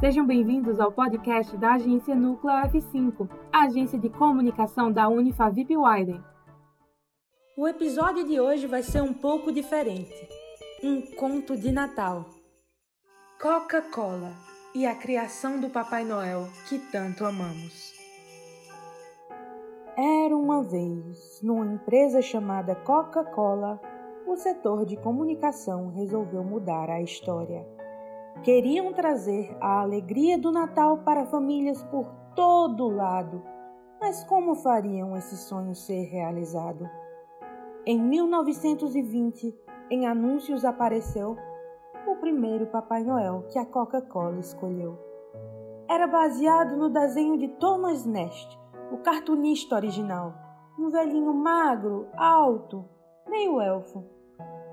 Sejam bem-vindos ao podcast da agência Núcleo F5, a agência de comunicação da Unifavip Widen. O episódio de hoje vai ser um pouco diferente. Um conto de Natal. Coca-Cola e a criação do Papai Noel que tanto amamos. Era uma vez, numa empresa chamada Coca-Cola, o setor de comunicação resolveu mudar a história. Queriam trazer a alegria do Natal para famílias por todo lado, mas como fariam esse sonho ser realizado? Em 1920, em anúncios apareceu o primeiro Papai Noel que a Coca-Cola escolheu. Era baseado no desenho de Thomas Nast, o cartunista original, um velhinho magro, alto, meio elfo.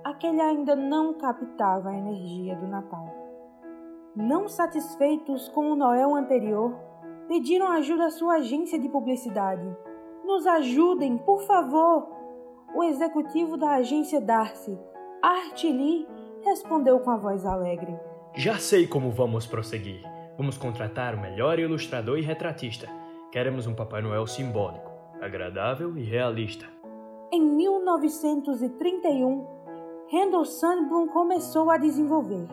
Aquele ainda não captava a energia do Natal. Não satisfeitos com o Noel anterior, pediram ajuda à sua agência de publicidade. Nos ajudem, por favor! O executivo da agência Darcy, Art Lee, respondeu com a voz alegre. Já sei como vamos prosseguir. Vamos contratar o melhor ilustrador e retratista. Queremos um Papai Noel simbólico, agradável e realista. Em 1931, Randall Sandblom começou a desenvolver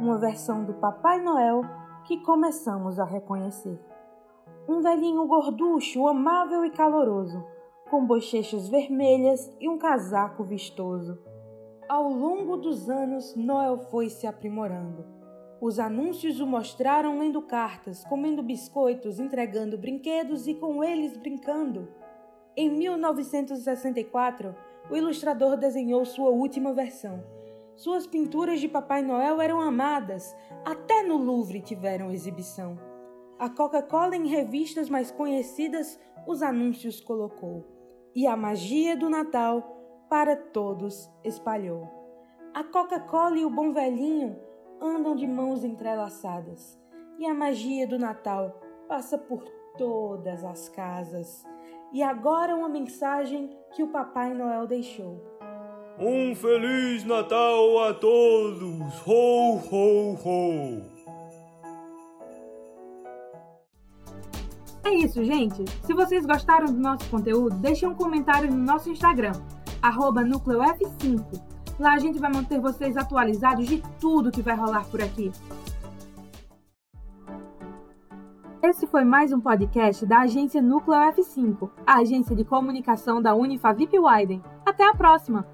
uma versão do Papai Noel que começamos a reconhecer. Um velhinho gorducho, amável e caloroso, com bochechas vermelhas e um casaco vistoso. Ao longo dos anos, Noel foi se aprimorando. Os anúncios o mostraram lendo cartas, comendo biscoitos, entregando brinquedos e com eles brincando. Em 1964, o ilustrador desenhou sua última versão suas pinturas de Papai Noel eram amadas, até no Louvre tiveram exibição. A Coca-Cola em revistas mais conhecidas os anúncios colocou, e a magia do Natal para todos espalhou. A Coca-Cola e o Bom Velhinho andam de mãos entrelaçadas, e a magia do Natal passa por todas as casas. E agora uma mensagem que o Papai Noel deixou. Um Feliz Natal a todos! Ho, ho, ho! É isso, gente. Se vocês gostaram do nosso conteúdo, deixem um comentário no nosso Instagram, NúcleoF5. Lá a gente vai manter vocês atualizados de tudo que vai rolar por aqui. Esse foi mais um podcast da agência Núcleo F5, a agência de comunicação da Unifavip Widen. Até a próxima!